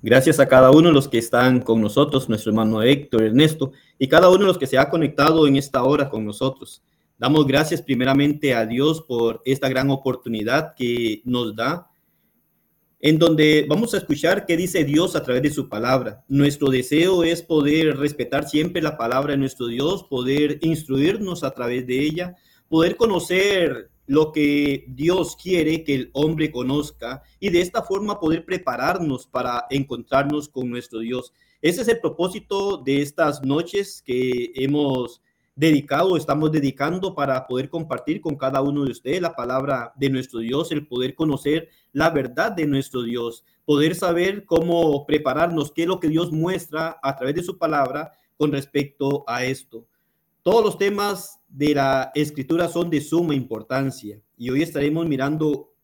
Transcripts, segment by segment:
Gracias a cada uno de los que están con nosotros, nuestro hermano Héctor, Ernesto, y cada uno de los que se ha conectado en esta hora con nosotros. Damos gracias primeramente a Dios por esta gran oportunidad que nos da, en donde vamos a escuchar qué dice Dios a través de su palabra. Nuestro deseo es poder respetar siempre la palabra de nuestro Dios, poder instruirnos a través de ella, poder conocer lo que Dios quiere que el hombre conozca y de esta forma poder prepararnos para encontrarnos con nuestro Dios. Ese es el propósito de estas noches que hemos dedicado, estamos dedicando para poder compartir con cada uno de ustedes la palabra de nuestro Dios, el poder conocer la verdad de nuestro Dios, poder saber cómo prepararnos, qué es lo que Dios muestra a través de su palabra con respecto a esto. Todos los temas de la escritura son de suma importancia y hoy estaremos mirando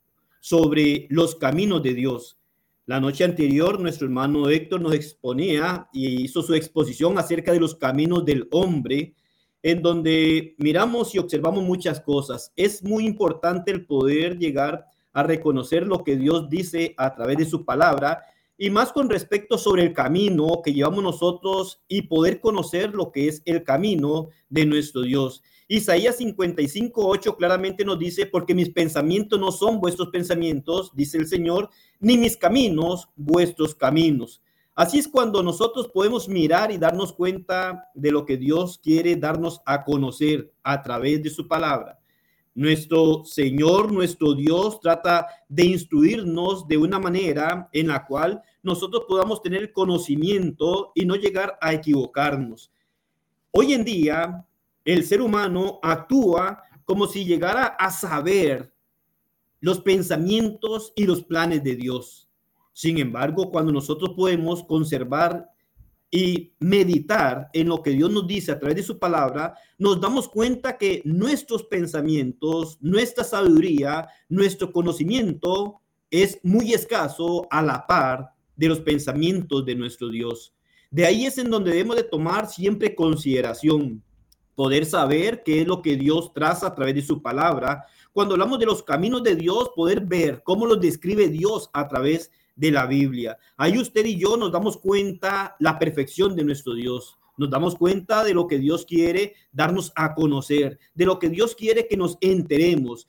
sobre los caminos de Dios. La noche anterior, nuestro hermano Héctor nos exponía y hizo su exposición acerca de los caminos del hombre, en donde miramos y observamos muchas cosas. Es muy importante el poder llegar a reconocer lo que Dios dice a través de su palabra y más con respecto sobre el camino que llevamos nosotros y poder conocer lo que es el camino de nuestro Dios. Isaías 55, 8 claramente nos dice, porque mis pensamientos no son vuestros pensamientos, dice el Señor, ni mis caminos vuestros caminos. Así es cuando nosotros podemos mirar y darnos cuenta de lo que Dios quiere darnos a conocer a través de su palabra. Nuestro Señor, nuestro Dios, trata de instruirnos de una manera en la cual nosotros podamos tener conocimiento y no llegar a equivocarnos. Hoy en día, el ser humano actúa como si llegara a saber los pensamientos y los planes de Dios. Sin embargo, cuando nosotros podemos conservar y meditar en lo que Dios nos dice a través de su palabra, nos damos cuenta que nuestros pensamientos, nuestra sabiduría, nuestro conocimiento es muy escaso a la par de los pensamientos de nuestro Dios. De ahí es en donde debemos de tomar siempre consideración, poder saber qué es lo que Dios traza a través de su palabra. Cuando hablamos de los caminos de Dios, poder ver cómo los describe Dios a través de de la Biblia. Ahí usted y yo nos damos cuenta la perfección de nuestro Dios. Nos damos cuenta de lo que Dios quiere darnos a conocer, de lo que Dios quiere que nos enteremos,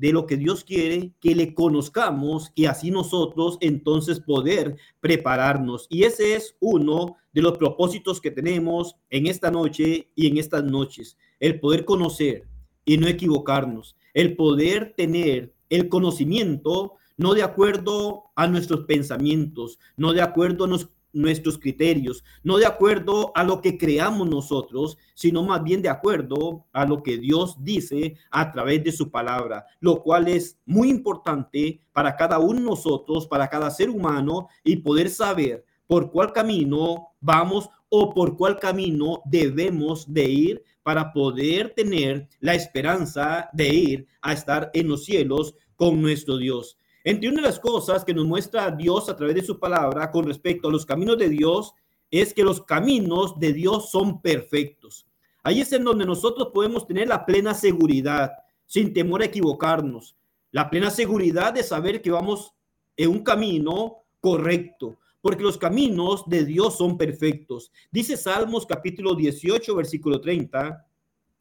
de lo que Dios quiere que le conozcamos y así nosotros entonces poder prepararnos. Y ese es uno de los propósitos que tenemos en esta noche y en estas noches, el poder conocer y no equivocarnos, el poder tener el conocimiento no de acuerdo a nuestros pensamientos, no de acuerdo a nuestros criterios, no de acuerdo a lo que creamos nosotros, sino más bien de acuerdo a lo que Dios dice a través de su palabra, lo cual es muy importante para cada uno de nosotros, para cada ser humano y poder saber por cuál camino vamos o por cuál camino debemos de ir para poder tener la esperanza de ir a estar en los cielos con nuestro Dios. Entre una de las cosas que nos muestra Dios a través de su palabra con respecto a los caminos de Dios es que los caminos de Dios son perfectos. Ahí es en donde nosotros podemos tener la plena seguridad, sin temor a equivocarnos, la plena seguridad de saber que vamos en un camino correcto, porque los caminos de Dios son perfectos. Dice Salmos capítulo 18, versículo 30,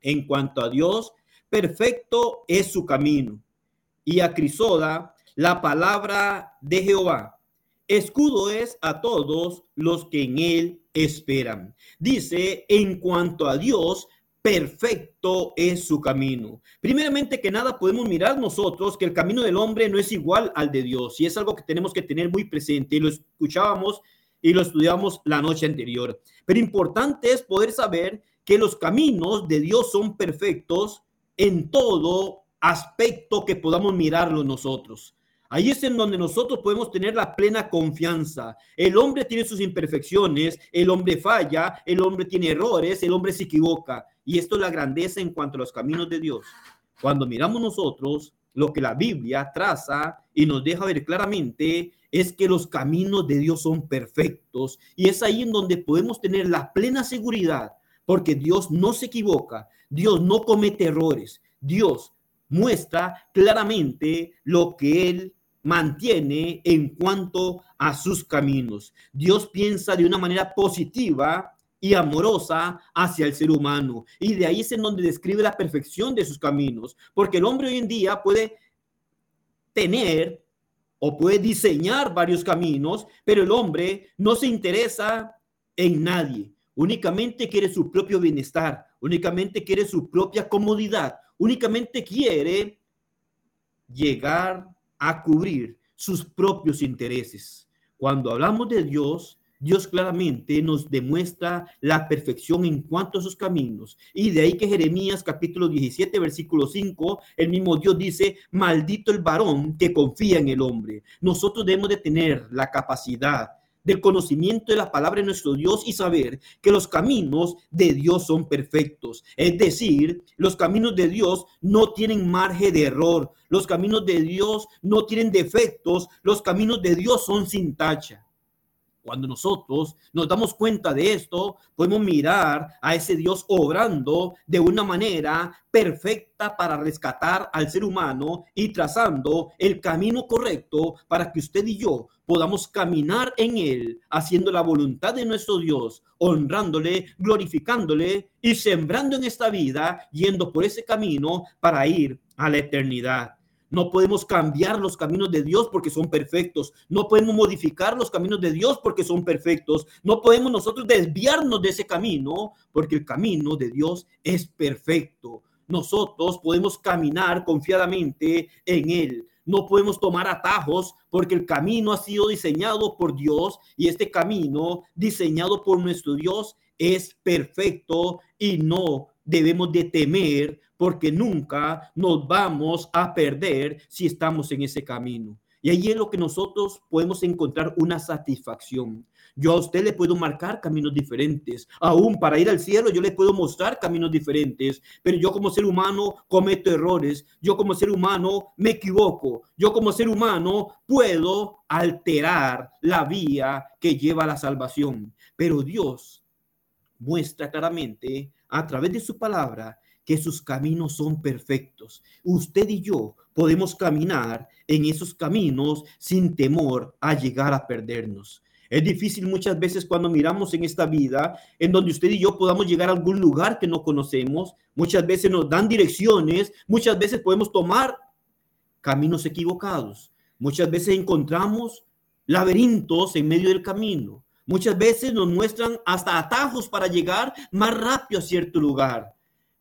en cuanto a Dios, perfecto es su camino. Y a Crisoda, la palabra de Jehová. Escudo es a todos los que en él esperan. Dice, en cuanto a Dios, perfecto es su camino. Primeramente que nada podemos mirar nosotros que el camino del hombre no es igual al de Dios y es algo que tenemos que tener muy presente y lo escuchábamos y lo estudiamos la noche anterior. Pero importante es poder saber que los caminos de Dios son perfectos en todo aspecto que podamos mirarlo nosotros. Ahí es en donde nosotros podemos tener la plena confianza. El hombre tiene sus imperfecciones, el hombre falla, el hombre tiene errores, el hombre se equivoca. Y esto es la grandeza en cuanto a los caminos de Dios. Cuando miramos nosotros lo que la Biblia traza y nos deja ver claramente es que los caminos de Dios son perfectos. Y es ahí en donde podemos tener la plena seguridad, porque Dios no se equivoca, Dios no comete errores, Dios muestra claramente lo que Él mantiene en cuanto a sus caminos. Dios piensa de una manera positiva y amorosa hacia el ser humano. Y de ahí es en donde describe la perfección de sus caminos, porque el hombre hoy en día puede tener o puede diseñar varios caminos, pero el hombre no se interesa en nadie, únicamente quiere su propio bienestar, únicamente quiere su propia comodidad, únicamente quiere llegar a cubrir sus propios intereses. Cuando hablamos de Dios, Dios claramente nos demuestra la perfección en cuanto a sus caminos. Y de ahí que Jeremías capítulo 17, versículo 5, el mismo Dios dice, maldito el varón que confía en el hombre. Nosotros debemos de tener la capacidad del conocimiento de la palabra de nuestro Dios y saber que los caminos de Dios son perfectos. Es decir, los caminos de Dios no tienen margen de error. Los caminos de Dios no tienen defectos. Los caminos de Dios son sin tacha. Cuando nosotros nos damos cuenta de esto, podemos mirar a ese Dios obrando de una manera perfecta para rescatar al ser humano y trazando el camino correcto para que usted y yo podamos caminar en él, haciendo la voluntad de nuestro Dios, honrándole, glorificándole y sembrando en esta vida, yendo por ese camino para ir a la eternidad. No podemos cambiar los caminos de Dios porque son perfectos. No podemos modificar los caminos de Dios porque son perfectos. No podemos nosotros desviarnos de ese camino porque el camino de Dios es perfecto. Nosotros podemos caminar confiadamente en Él. No podemos tomar atajos porque el camino ha sido diseñado por Dios y este camino diseñado por nuestro Dios es perfecto y no debemos de temer porque nunca nos vamos a perder si estamos en ese camino. Y ahí es lo que nosotros podemos encontrar una satisfacción. Yo a usted le puedo marcar caminos diferentes. Aún para ir al cielo yo le puedo mostrar caminos diferentes. Pero yo como ser humano cometo errores. Yo como ser humano me equivoco. Yo como ser humano puedo alterar la vía que lleva a la salvación. Pero Dios muestra claramente a través de su palabra que sus caminos son perfectos. Usted y yo podemos caminar en esos caminos sin temor a llegar a perdernos. Es difícil muchas veces cuando miramos en esta vida, en donde usted y yo podamos llegar a algún lugar que no conocemos. Muchas veces nos dan direcciones, muchas veces podemos tomar caminos equivocados. Muchas veces encontramos laberintos en medio del camino. Muchas veces nos muestran hasta atajos para llegar más rápido a cierto lugar.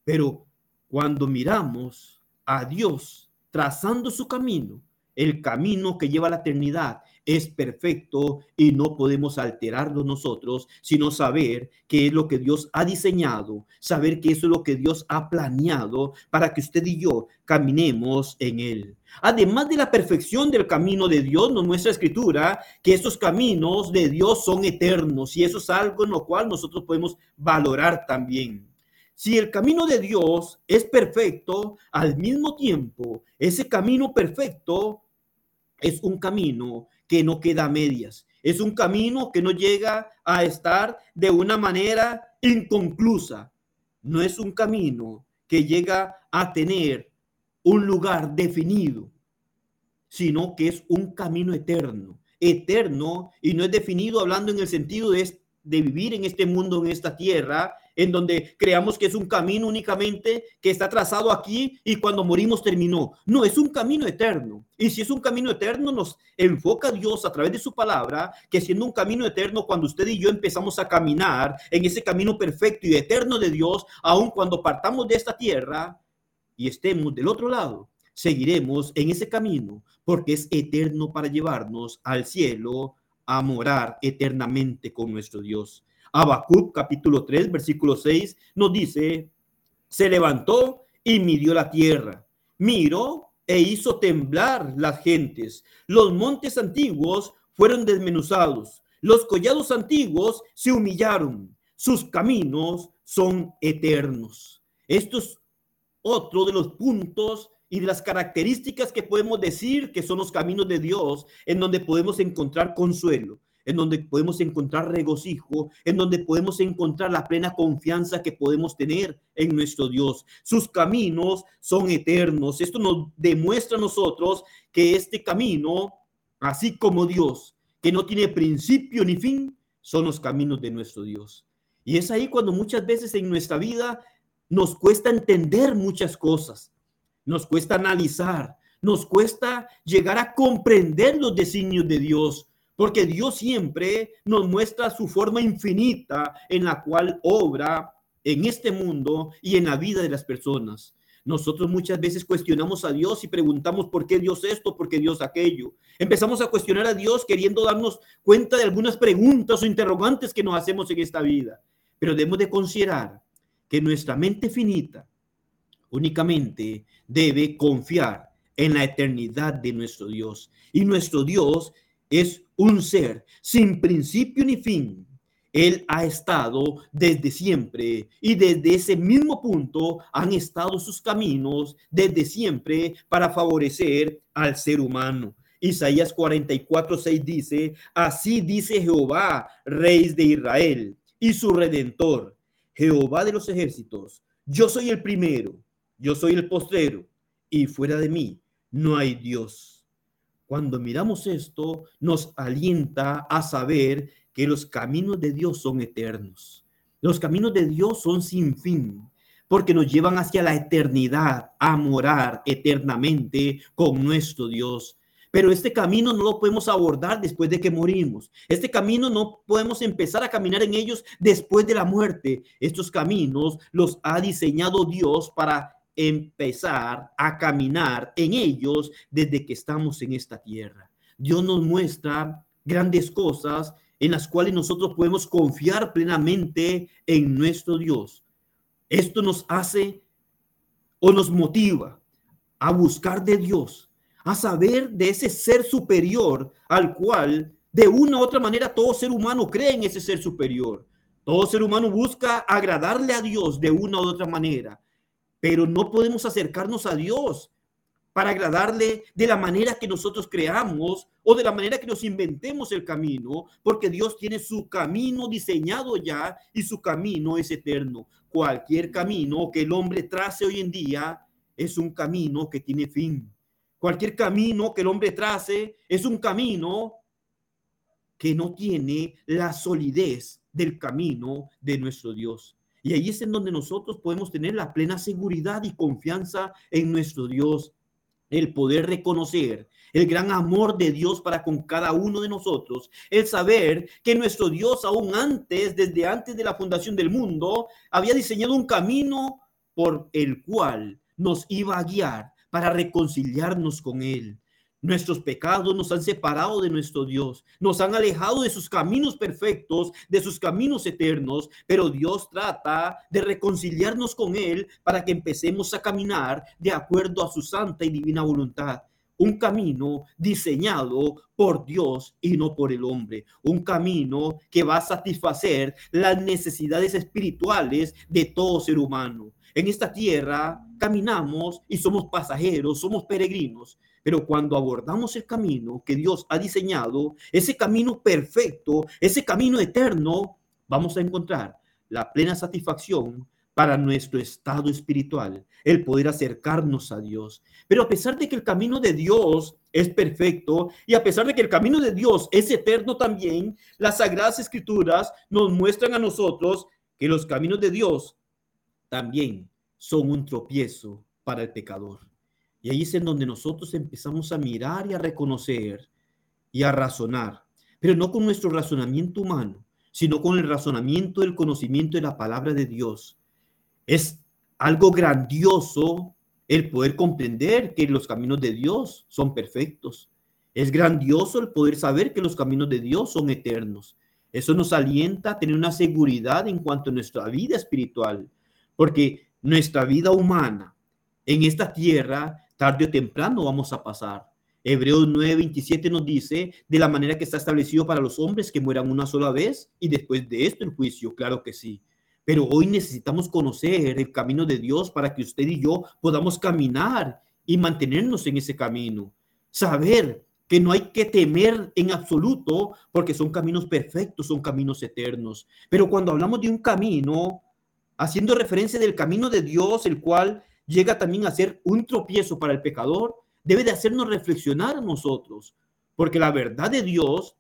Pero cuando miramos a Dios trazando su camino, el camino que lleva a la eternidad es perfecto y no podemos alterarlo nosotros, sino saber qué es lo que Dios ha diseñado, saber que eso es lo que Dios ha planeado para que usted y yo caminemos en él. Además de la perfección del camino de Dios, nos muestra escritura que esos caminos de Dios son eternos y eso es algo en lo cual nosotros podemos valorar también. Si el camino de Dios es perfecto, al mismo tiempo, ese camino perfecto es un camino que no queda a medias. Es un camino que no llega a estar de una manera inconclusa. No es un camino que llega a tener un lugar definido, sino que es un camino eterno. Eterno y no es definido hablando en el sentido de, de vivir en este mundo, en esta tierra, en donde creamos que es un camino únicamente que está trazado aquí y cuando morimos terminó. No, es un camino eterno. Y si es un camino eterno, nos enfoca Dios a través de su palabra, que siendo un camino eterno, cuando usted y yo empezamos a caminar en ese camino perfecto y eterno de Dios, aun cuando partamos de esta tierra y estemos del otro lado, seguiremos en ese camino porque es eterno para llevarnos al cielo a morar eternamente con nuestro Dios. Habacuc capítulo 3, versículo 6 nos dice, se levantó y midió la tierra, miró e hizo temblar las gentes. Los montes antiguos fueron desmenuzados, los collados antiguos se humillaron, sus caminos son eternos. Esto es otro de los puntos y de las características que podemos decir que son los caminos de Dios en donde podemos encontrar consuelo en donde podemos encontrar regocijo, en donde podemos encontrar la plena confianza que podemos tener en nuestro Dios. Sus caminos son eternos. Esto nos demuestra a nosotros que este camino, así como Dios, que no tiene principio ni fin, son los caminos de nuestro Dios. Y es ahí cuando muchas veces en nuestra vida nos cuesta entender muchas cosas, nos cuesta analizar, nos cuesta llegar a comprender los designios de Dios, porque Dios siempre nos muestra su forma infinita en la cual obra en este mundo y en la vida de las personas. Nosotros muchas veces cuestionamos a Dios y preguntamos por qué Dios esto, por qué Dios aquello. Empezamos a cuestionar a Dios queriendo darnos cuenta de algunas preguntas o interrogantes que nos hacemos en esta vida. Pero debemos de considerar que nuestra mente finita únicamente debe confiar en la eternidad de nuestro Dios. Y nuestro Dios es un ser sin principio ni fin. Él ha estado desde siempre y desde ese mismo punto han estado sus caminos desde siempre para favorecer al ser humano. Isaías 44, 6 dice, así dice Jehová, rey de Israel y su redentor, Jehová de los ejércitos, yo soy el primero, yo soy el postrero, y fuera de mí no hay Dios. Cuando miramos esto, nos alienta a saber que los caminos de Dios son eternos. Los caminos de Dios son sin fin, porque nos llevan hacia la eternidad, a morar eternamente con nuestro Dios. Pero este camino no lo podemos abordar después de que morimos. Este camino no podemos empezar a caminar en ellos después de la muerte. Estos caminos los ha diseñado Dios para empezar a caminar en ellos desde que estamos en esta tierra. Dios nos muestra grandes cosas en las cuales nosotros podemos confiar plenamente en nuestro Dios. Esto nos hace o nos motiva a buscar de Dios, a saber de ese ser superior al cual de una u otra manera todo ser humano cree en ese ser superior. Todo ser humano busca agradarle a Dios de una u otra manera, pero no podemos acercarnos a Dios para agradarle de la manera que nosotros creamos o de la manera que nos inventemos el camino, porque Dios tiene su camino diseñado ya y su camino es eterno. Cualquier camino que el hombre trace hoy en día es un camino que tiene fin. Cualquier camino que el hombre trace es un camino que no tiene la solidez del camino de nuestro Dios. Y ahí es en donde nosotros podemos tener la plena seguridad y confianza en nuestro Dios, el poder reconocer el gran amor de Dios para con cada uno de nosotros, el saber que nuestro Dios aún antes, desde antes de la fundación del mundo, había diseñado un camino por el cual nos iba a guiar para reconciliarnos con Él. Nuestros pecados nos han separado de nuestro Dios, nos han alejado de sus caminos perfectos, de sus caminos eternos, pero Dios trata de reconciliarnos con Él para que empecemos a caminar de acuerdo a su santa y divina voluntad. Un camino diseñado por Dios y no por el hombre. Un camino que va a satisfacer las necesidades espirituales de todo ser humano. En esta tierra caminamos y somos pasajeros, somos peregrinos, pero cuando abordamos el camino que Dios ha diseñado, ese camino perfecto, ese camino eterno, vamos a encontrar la plena satisfacción para nuestro estado espiritual, el poder acercarnos a Dios. Pero a pesar de que el camino de Dios es perfecto y a pesar de que el camino de Dios es eterno también, las sagradas escrituras nos muestran a nosotros que los caminos de Dios también son un tropiezo para el pecador. Y ahí es en donde nosotros empezamos a mirar y a reconocer y a razonar, pero no con nuestro razonamiento humano, sino con el razonamiento del conocimiento de la palabra de Dios. Es algo grandioso el poder comprender que los caminos de Dios son perfectos. Es grandioso el poder saber que los caminos de Dios son eternos. Eso nos alienta a tener una seguridad en cuanto a nuestra vida espiritual, porque nuestra vida humana en esta tierra, tarde o temprano vamos a pasar. Hebreos 9:27 nos dice, de la manera que está establecido para los hombres que mueran una sola vez y después de esto el juicio, claro que sí. Pero hoy necesitamos conocer el camino de Dios para que usted y yo podamos caminar y mantenernos en ese camino. Saber que no hay que temer en absoluto porque son caminos perfectos, son caminos eternos. Pero cuando hablamos de un camino, haciendo referencia del camino de Dios, el cual llega también a ser un tropiezo para el pecador, debe de hacernos reflexionar a nosotros, porque la verdad de Dios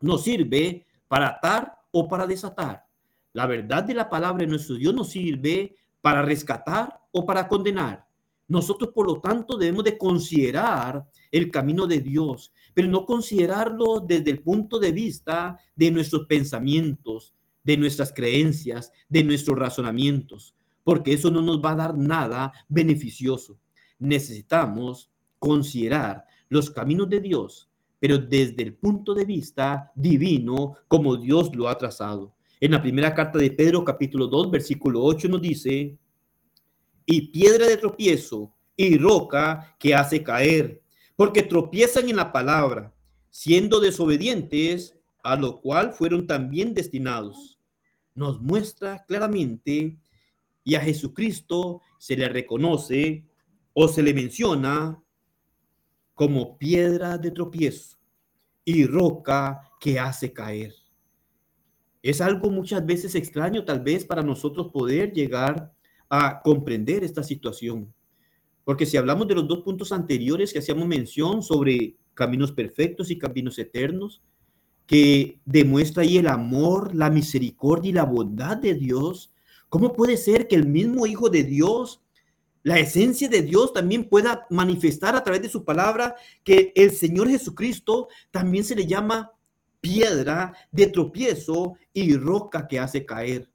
nos sirve para atar o para desatar. La verdad de la palabra de nuestro Dios nos sirve para rescatar o para condenar. Nosotros, por lo tanto, debemos de considerar el camino de Dios, pero no considerarlo desde el punto de vista de nuestros pensamientos, de nuestras creencias, de nuestros razonamientos, porque eso no nos va a dar nada beneficioso. Necesitamos considerar los caminos de Dios, pero desde el punto de vista divino, como Dios lo ha trazado. En la primera carta de Pedro, capítulo 2, versículo 8, nos dice, y piedra de tropiezo y roca que hace caer, porque tropiezan en la palabra, siendo desobedientes, a lo cual fueron también destinados. Nos muestra claramente y a Jesucristo se le reconoce o se le menciona como piedra de tropiezo y roca que hace caer. Es algo muchas veces extraño tal vez para nosotros poder llegar a comprender esta situación. Porque si hablamos de los dos puntos anteriores que hacíamos mención sobre caminos perfectos y caminos eternos, que demuestra ahí el amor, la misericordia y la bondad de Dios, ¿cómo puede ser que el mismo Hijo de Dios, la esencia de Dios también pueda manifestar a través de su palabra que el Señor Jesucristo también se le llama piedra de tropiezo y roca que hace caer?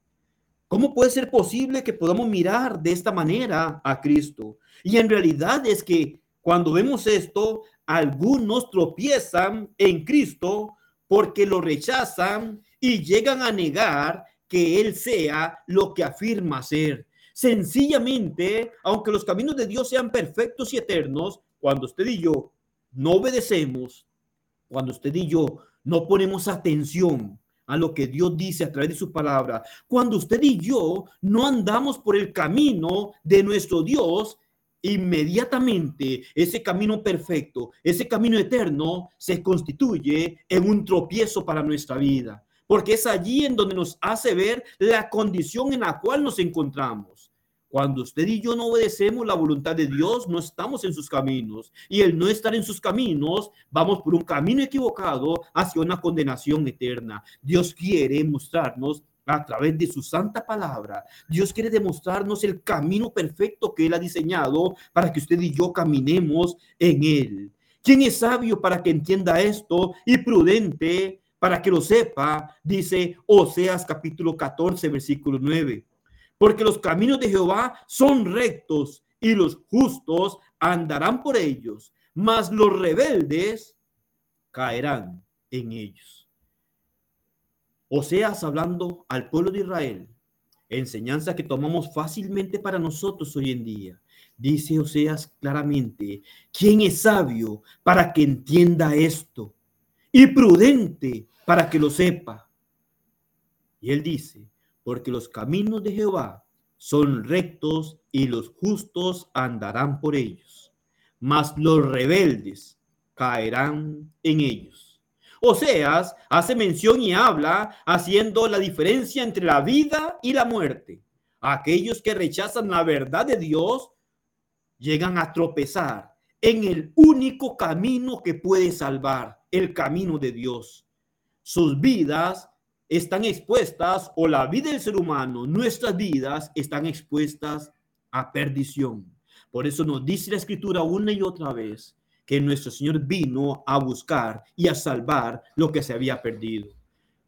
¿Cómo puede ser posible que podamos mirar de esta manera a Cristo? Y en realidad es que cuando vemos esto, algunos tropiezan en Cristo porque lo rechazan y llegan a negar que Él sea lo que afirma ser. Sencillamente, aunque los caminos de Dios sean perfectos y eternos, cuando usted y yo no obedecemos, cuando usted y yo no ponemos atención a lo que Dios dice a través de su palabra. Cuando usted y yo no andamos por el camino de nuestro Dios, inmediatamente ese camino perfecto, ese camino eterno se constituye en un tropiezo para nuestra vida, porque es allí en donde nos hace ver la condición en la cual nos encontramos. Cuando usted y yo no obedecemos la voluntad de Dios, no estamos en sus caminos. Y el no estar en sus caminos, vamos por un camino equivocado hacia una condenación eterna. Dios quiere mostrarnos a través de su santa palabra. Dios quiere demostrarnos el camino perfecto que Él ha diseñado para que usted y yo caminemos en Él. ¿Quién es sabio para que entienda esto y prudente para que lo sepa? Dice Oseas capítulo 14, versículo 9 porque los caminos de Jehová son rectos y los justos andarán por ellos, mas los rebeldes caerán en ellos. Oseas hablando al pueblo de Israel, enseñanza que tomamos fácilmente para nosotros hoy en día. Dice Oseas claramente, ¿quién es sabio para que entienda esto? Y prudente para que lo sepa. Y él dice, porque los caminos de Jehová son rectos y los justos andarán por ellos, mas los rebeldes caerán en ellos. Oseas hace mención y habla haciendo la diferencia entre la vida y la muerte. Aquellos que rechazan la verdad de Dios llegan a tropezar en el único camino que puede salvar, el camino de Dios. Sus vidas están expuestas, o la vida del ser humano, nuestras vidas están expuestas a perdición. Por eso nos dice la escritura una y otra vez que nuestro Señor vino a buscar y a salvar lo que se había perdido.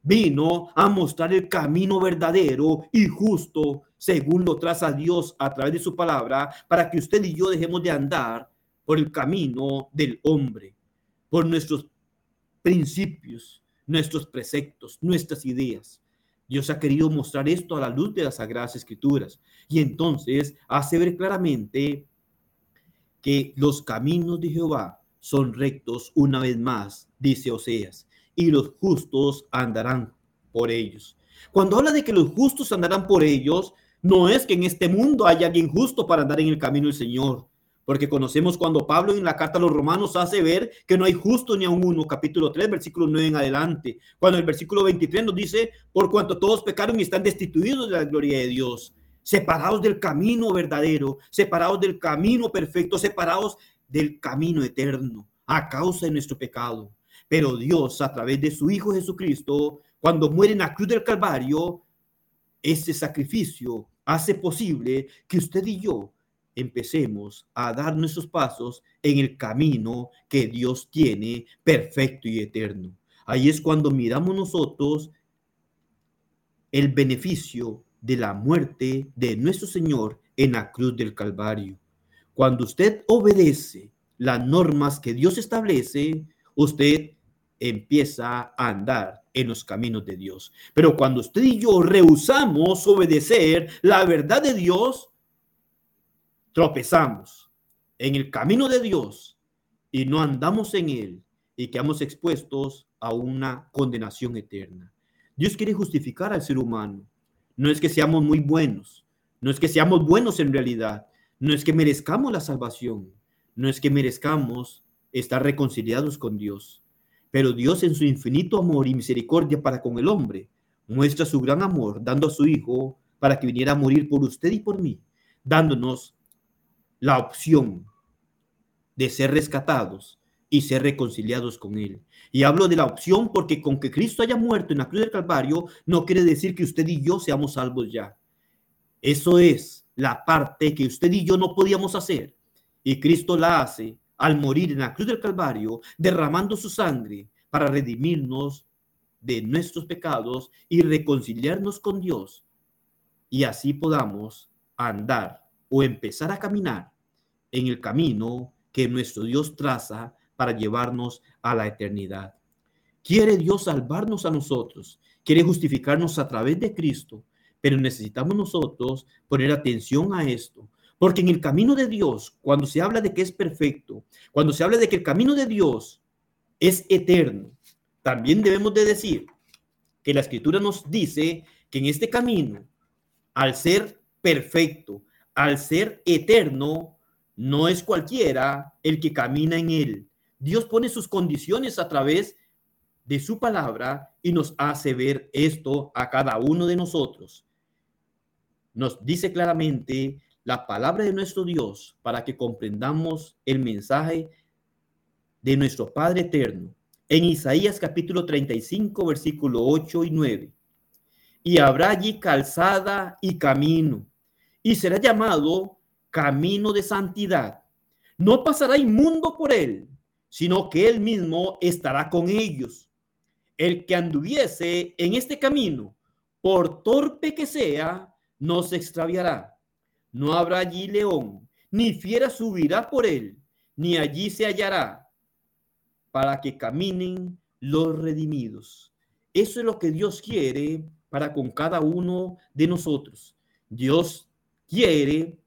Vino a mostrar el camino verdadero y justo según lo traza Dios a través de su palabra para que usted y yo dejemos de andar por el camino del hombre, por nuestros principios, nuestros preceptos, nuestras ideas. Dios ha querido mostrar esto a la luz de las Sagradas Escrituras y entonces hace ver claramente que los caminos de Jehová son rectos una vez más, dice Oseas, y los justos andarán por ellos. Cuando habla de que los justos andarán por ellos, no es que en este mundo haya alguien justo para andar en el camino del Señor, porque conocemos cuando Pablo en la carta a los romanos hace ver que no hay justo ni a uno, capítulo 3, versículo 9 en adelante, cuando el versículo 23 nos dice, por cuanto todos pecaron y están destituidos de la gloria de Dios, separados del camino verdadero, separados del camino perfecto, separados del camino eterno, a causa de nuestro pecado. Pero Dios, a través de su Hijo Jesucristo, cuando muere en la cruz del Calvario, ese sacrificio hace posible que usted y yo empecemos a dar nuestros pasos en el camino que Dios tiene perfecto y eterno. Ahí es cuando miramos nosotros el beneficio de la muerte de nuestro Señor en la cruz del Calvario. Cuando usted obedece las normas que Dios establece, usted empieza a andar en los caminos de Dios. Pero cuando usted y yo rehusamos obedecer la verdad de Dios, tropezamos en el camino de Dios y no andamos en él y quedamos expuestos a una condenación eterna. Dios quiere justificar al ser humano. No es que seamos muy buenos, no es que seamos buenos en realidad, no es que merezcamos la salvación, no es que merezcamos estar reconciliados con Dios. Pero Dios en su infinito amor y misericordia para con el hombre muestra su gran amor dando a su Hijo para que viniera a morir por usted y por mí, dándonos la opción de ser rescatados y ser reconciliados con Él. Y hablo de la opción porque con que Cristo haya muerto en la cruz del Calvario no quiere decir que usted y yo seamos salvos ya. Eso es la parte que usted y yo no podíamos hacer. Y Cristo la hace al morir en la cruz del Calvario, derramando su sangre para redimirnos de nuestros pecados y reconciliarnos con Dios. Y así podamos andar o empezar a caminar en el camino que nuestro Dios traza para llevarnos a la eternidad. Quiere Dios salvarnos a nosotros, quiere justificarnos a través de Cristo, pero necesitamos nosotros poner atención a esto, porque en el camino de Dios, cuando se habla de que es perfecto, cuando se habla de que el camino de Dios es eterno, también debemos de decir que la escritura nos dice que en este camino, al ser perfecto, al ser eterno, no es cualquiera el que camina en él. Dios pone sus condiciones a través de su palabra y nos hace ver esto a cada uno de nosotros. Nos dice claramente la palabra de nuestro Dios para que comprendamos el mensaje de nuestro Padre eterno. En Isaías capítulo 35, versículo 8 y 9. Y habrá allí calzada y camino y será llamado camino de santidad. No pasará inmundo por él, sino que él mismo estará con ellos. El que anduviese en este camino, por torpe que sea, no se extraviará. No habrá allí león, ni fiera subirá por él, ni allí se hallará, para que caminen los redimidos. Eso es lo que Dios quiere para con cada uno de nosotros. Dios quiere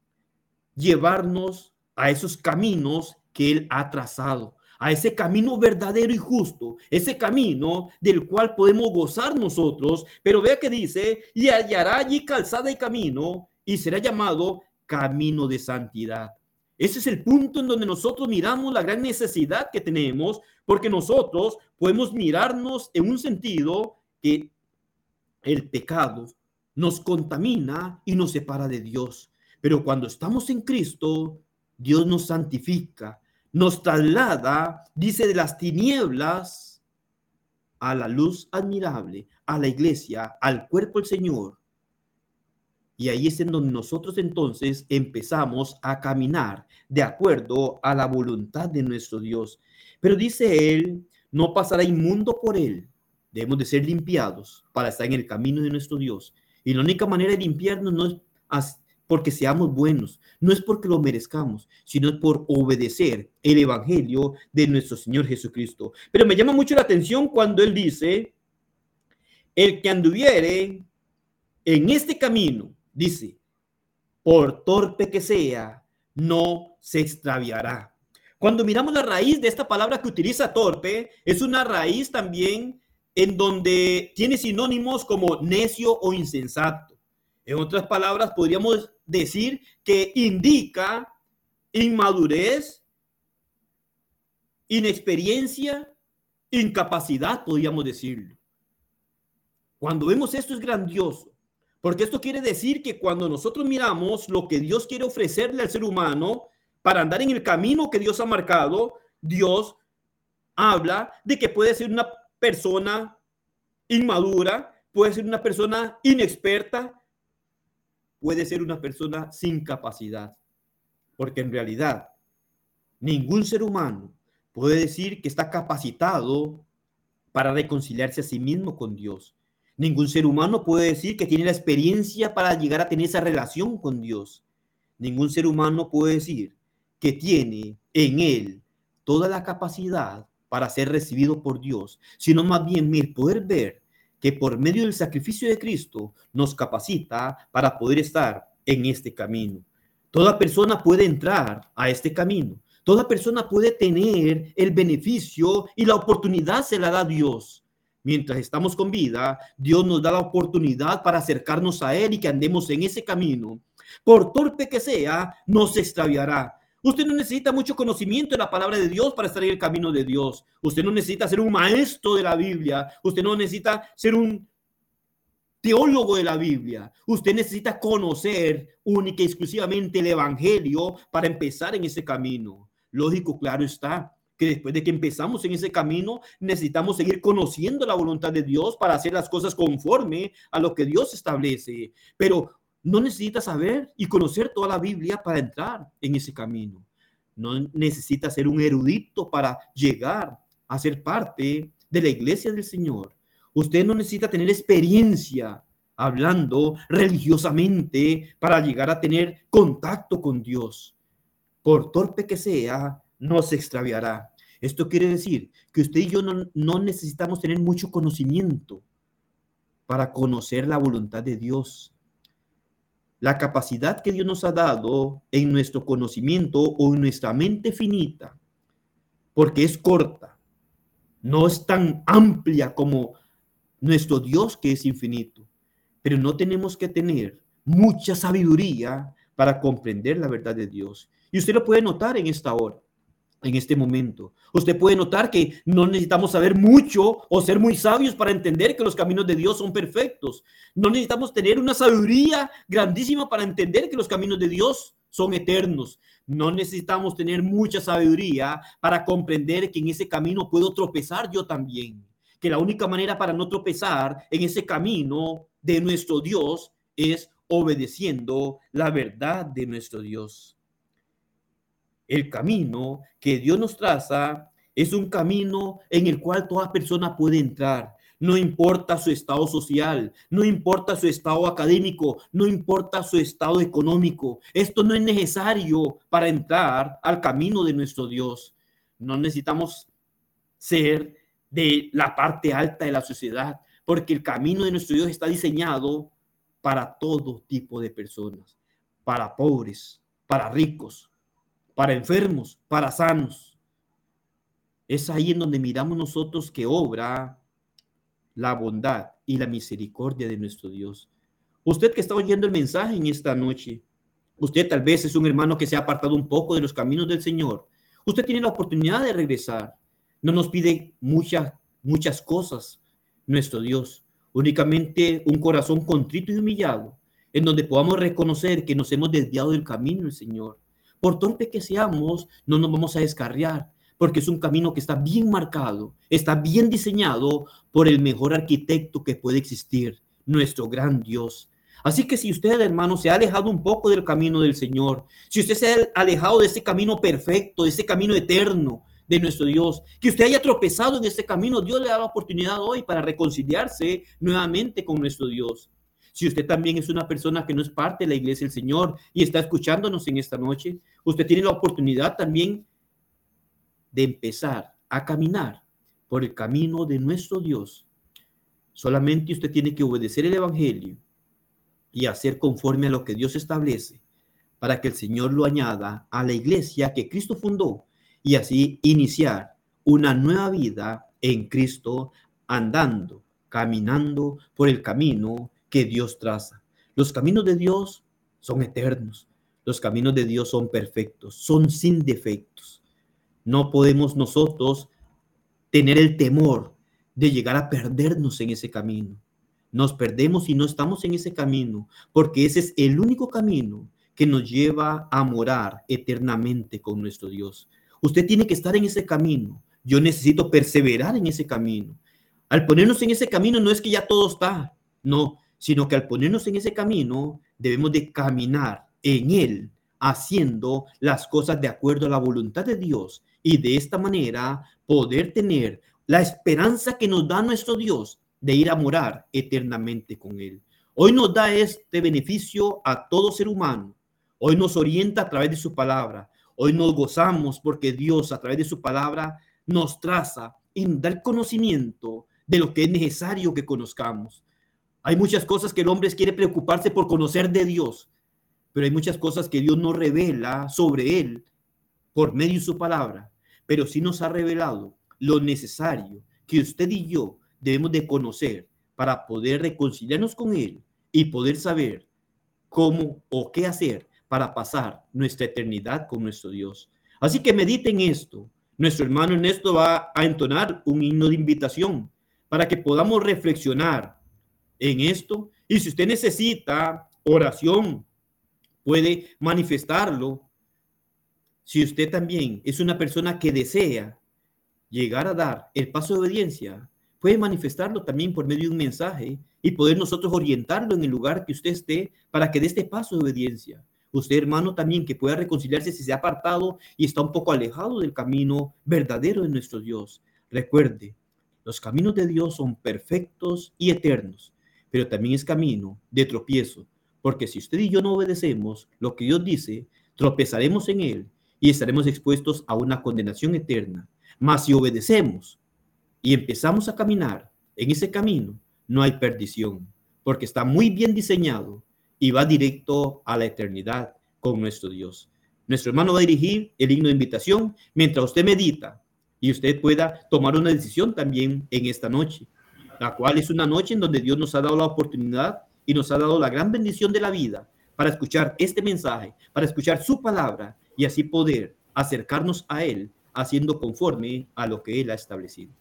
llevarnos a esos caminos que Él ha trazado, a ese camino verdadero y justo, ese camino del cual podemos gozar nosotros. Pero vea que dice, y hallará allí calzada y camino, y será llamado camino de santidad. Ese es el punto en donde nosotros miramos la gran necesidad que tenemos, porque nosotros podemos mirarnos en un sentido que el pecado nos contamina y nos separa de Dios. Pero cuando estamos en Cristo, Dios nos santifica, nos traslada, dice, de las tinieblas a la luz admirable, a la iglesia, al cuerpo del Señor. Y ahí es en donde nosotros entonces empezamos a caminar de acuerdo a la voluntad de nuestro Dios. Pero dice él, no pasará inmundo por él. Debemos de ser limpiados para estar en el camino de nuestro Dios. Y la única manera de limpiarnos no es porque seamos buenos, no es porque lo merezcamos, sino por obedecer el Evangelio de nuestro Señor Jesucristo. Pero me llama mucho la atención cuando Él dice, el que anduviere en este camino, dice, por torpe que sea, no se extraviará. Cuando miramos la raíz de esta palabra que utiliza torpe, es una raíz también en donde tiene sinónimos como necio o insensato. En otras palabras, podríamos decir que indica inmadurez, inexperiencia, incapacidad, podríamos decirlo. Cuando vemos esto es grandioso, porque esto quiere decir que cuando nosotros miramos lo que Dios quiere ofrecerle al ser humano para andar en el camino que Dios ha marcado, Dios habla de que puede ser una persona inmadura, puede ser una persona inexperta, puede ser una persona sin capacidad. Porque en realidad, ningún ser humano puede decir que está capacitado para reconciliarse a sí mismo con Dios. Ningún ser humano puede decir que tiene la experiencia para llegar a tener esa relación con Dios. Ningún ser humano puede decir que tiene en él toda la capacidad para ser recibido por Dios, sino más bien el poder ver que por medio del sacrificio de Cristo nos capacita para poder estar en este camino. Toda persona puede entrar a este camino. Toda persona puede tener el beneficio y la oportunidad se la da Dios mientras estamos con vida, Dios nos da la oportunidad para acercarnos a Él y que andemos en ese camino. Por torpe que sea, no se extraviará. Usted no necesita mucho conocimiento de la palabra de Dios para estar en el camino de Dios. Usted no necesita ser un maestro de la Biblia. Usted no necesita ser un teólogo de la Biblia. Usted necesita conocer única y exclusivamente el Evangelio para empezar en ese camino. Lógico, claro está que después de que empezamos en ese camino, necesitamos seguir conociendo la voluntad de Dios para hacer las cosas conforme a lo que Dios establece. Pero no necesitas saber y conocer toda la Biblia para entrar en ese camino. No necesitas ser un erudito para llegar a ser parte de la iglesia del Señor. Usted no necesita tener experiencia hablando religiosamente para llegar a tener contacto con Dios. Por torpe que sea, no se extraviará. Esto quiere decir que usted y yo no, necesitamos tener mucho conocimiento para conocer la voluntad de Dios. La capacidad que Dios nos ha dado en nuestro conocimiento o en nuestra mente finita, porque es corta, no es tan amplia como nuestro Dios que es infinito, pero no tenemos que tener mucha sabiduría para comprender la verdad de Dios. Y usted lo puede notar en esta hora en este momento. Usted puede notar que no necesitamos saber mucho o ser muy sabios para entender que los caminos de Dios son perfectos. No necesitamos tener una sabiduría grandísima para entender que los caminos de Dios son eternos. No necesitamos tener mucha sabiduría para comprender que en ese camino puedo tropezar yo también. Que la única manera para no tropezar en ese camino de nuestro Dios es obedeciendo la verdad de nuestro Dios. El camino que Dios nos traza es un camino en el cual toda persona puede entrar. No importa su estado social, no importa su estado académico, no importa su estado económico. Esto no es necesario para entrar al camino de nuestro Dios. No necesitamos ser de la parte alta de la sociedad, porque el camino de nuestro Dios está diseñado para todo tipo de personas, para pobres, para ricos, para enfermos, para sanos. Es ahí en donde miramos nosotros que obra la bondad y la misericordia de nuestro Dios. Usted que está oyendo el mensaje en esta noche, usted tal vez es un hermano que se ha apartado un poco de los caminos del Señor. Usted tiene la oportunidad de regresar. No nos pide muchas, muchas cosas nuestro Dios, únicamente un corazón contrito y humillado, en donde podamos reconocer que nos hemos desviado del camino del Señor por torpe que seamos, no nos vamos a descarriar, porque es un camino que está bien marcado, está bien diseñado por el mejor arquitecto que puede existir, nuestro gran Dios. Así que si usted, hermano, se ha alejado un poco del camino del Señor, si usted se ha alejado de ese camino perfecto, de ese camino eterno de nuestro Dios, que usted haya tropezado en ese camino, Dios le da la oportunidad hoy para reconciliarse nuevamente con nuestro Dios. Si usted también es una persona que no es parte de la iglesia del Señor y está escuchándonos en esta noche, usted tiene la oportunidad también de empezar a caminar por el camino de nuestro Dios. Solamente usted tiene que obedecer el Evangelio y hacer conforme a lo que Dios establece para que el Señor lo añada a la iglesia que Cristo fundó y así iniciar una nueva vida en Cristo andando, caminando por el camino que Dios traza. Los caminos de Dios son eternos. Los caminos de Dios son perfectos, son sin defectos. No podemos nosotros tener el temor de llegar a perdernos en ese camino. Nos perdemos y no estamos en ese camino, porque ese es el único camino que nos lleva a morar eternamente con nuestro Dios. Usted tiene que estar en ese camino. Yo necesito perseverar en ese camino. Al ponernos en ese camino no es que ya todo está, no, sino que al ponernos en ese camino debemos de caminar en él, haciendo las cosas de acuerdo a la voluntad de Dios y de esta manera poder tener la esperanza que nos da nuestro Dios de ir a morar eternamente con Él. Hoy nos da este beneficio a todo ser humano. Hoy nos orienta a través de su palabra. Hoy nos gozamos porque Dios a través de su palabra nos traza en dar conocimiento de lo que es necesario que conozcamos. Hay muchas cosas que el hombre quiere preocuparse por conocer de Dios, pero hay muchas cosas que Dios no revela sobre él por medio de su palabra, pero sí nos ha revelado lo necesario que usted y yo debemos de conocer para poder reconciliarnos con Él y poder saber cómo o qué hacer para pasar nuestra eternidad con nuestro Dios. Así que mediten esto. Nuestro hermano Ernesto va a entonar un himno de invitación para que podamos reflexionar en esto. Y si usted necesita oración, puede manifestarlo. Si usted también es una persona que desea llegar a dar el paso de obediencia, puede manifestarlo también por medio de un mensaje y poder nosotros orientarlo en el lugar que usted esté para que dé este paso de obediencia. Usted, hermano, también que pueda reconciliarse si se ha apartado y está un poco alejado del camino verdadero de nuestro Dios. Recuerde, los caminos de Dios son perfectos y eternos, pero también es camino de tropiezo, porque si usted y yo no obedecemos lo que Dios dice, tropezaremos en él y estaremos expuestos a una condenación eterna. Mas si obedecemos y empezamos a caminar en ese camino, no hay perdición, porque está muy bien diseñado y va directo a la eternidad con nuestro Dios. Nuestro hermano va a dirigir el himno de invitación mientras usted medita y usted pueda tomar una decisión también en esta noche, la cual es una noche en donde Dios nos ha dado la oportunidad y nos ha dado la gran bendición de la vida para escuchar este mensaje, para escuchar su palabra y así poder acercarnos a Él haciendo conforme a lo que Él ha establecido.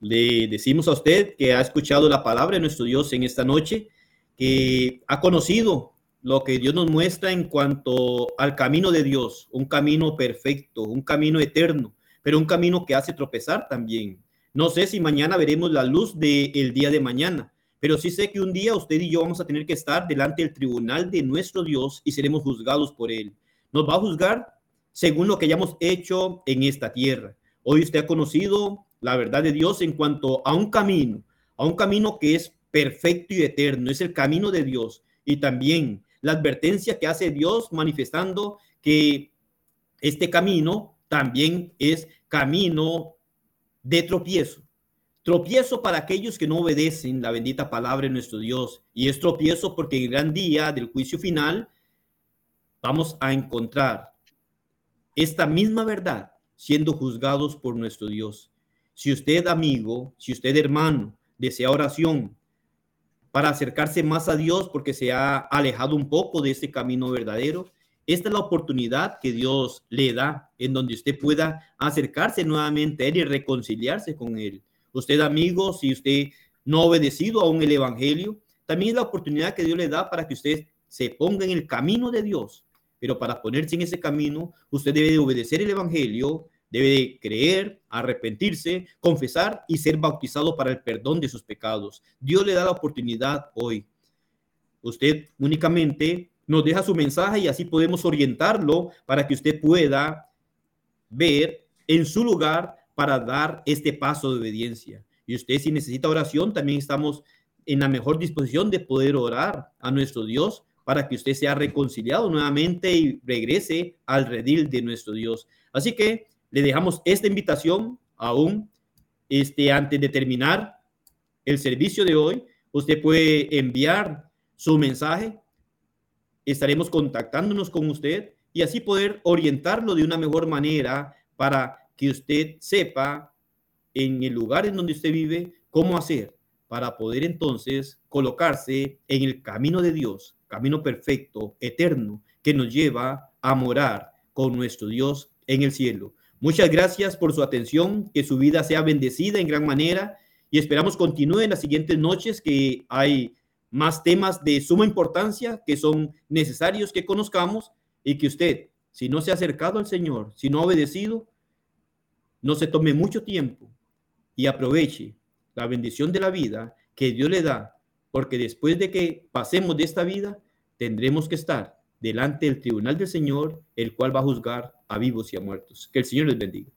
Le decimos a usted que ha escuchado la palabra de nuestro Dios en esta noche, que ha conocido lo que Dios nos muestra en cuanto al camino de Dios, un camino perfecto, un camino eterno, pero un camino que hace tropezar también. No sé si mañana veremos la luz del día de mañana, pero sí sé que un día usted y yo vamos a tener que estar delante del tribunal de nuestro Dios y seremos juzgados por él. Nos va a juzgar según lo que hayamos hecho en esta tierra. Hoy usted ha conocido la verdad de Dios en cuanto a un camino, a un camino que es perfecto y eterno, es el camino de Dios. Y también la advertencia que hace Dios manifestando que este camino también es camino de tropiezo. Tropiezo para aquellos que no obedecen la bendita palabra de nuestro Dios. Y es tropiezo porque en el gran día del juicio final vamos a encontrar esta misma verdad siendo juzgados por nuestro Dios. Si usted, amigo, si usted, hermano, desea oración para acercarse más a Dios porque se ha alejado un poco de ese camino verdadero, esta es la oportunidad que Dios le da en donde usted pueda acercarse nuevamente a Él y reconciliarse con Él. Usted, amigo, si usted no ha obedecido aún el Evangelio, también es la oportunidad que Dios le da para que usted se ponga en el camino de Dios pero para ponerse en ese camino, usted debe de obedecer el Evangelio, debe de creer, arrepentirse, confesar y ser bautizado para el perdón de sus pecados. Dios le da la oportunidad hoy. Usted únicamente nos deja su mensaje y así podemos orientarlo para que usted pueda ver en su lugar para dar este paso de obediencia. Y usted si necesita oración, también estamos en la mejor disposición de poder orar a nuestro Dios para que usted sea reconciliado nuevamente y regrese al redil de nuestro Dios. Así que le dejamos esta invitación aún este, antes de terminar el servicio de hoy. Usted puede enviar su mensaje. Estaremos contactándonos con usted y así poder orientarlo de una mejor manera para que usted sepa en el lugar en donde usted vive cómo hacer para poder entonces colocarse en el camino de Dios camino perfecto, eterno, que nos lleva a morar con nuestro Dios en el cielo. Muchas gracias por su atención, que su vida sea bendecida en gran manera y esperamos continúe en las siguientes noches que hay más temas de suma importancia que son necesarios que conozcamos y que usted, si no se ha acercado al Señor, si no ha obedecido, no se tome mucho tiempo y aproveche la bendición de la vida que Dios le da, porque después de que pasemos de esta vida, tendremos que estar delante del tribunal del Señor, el cual va a juzgar a vivos y a muertos. Que el Señor les bendiga.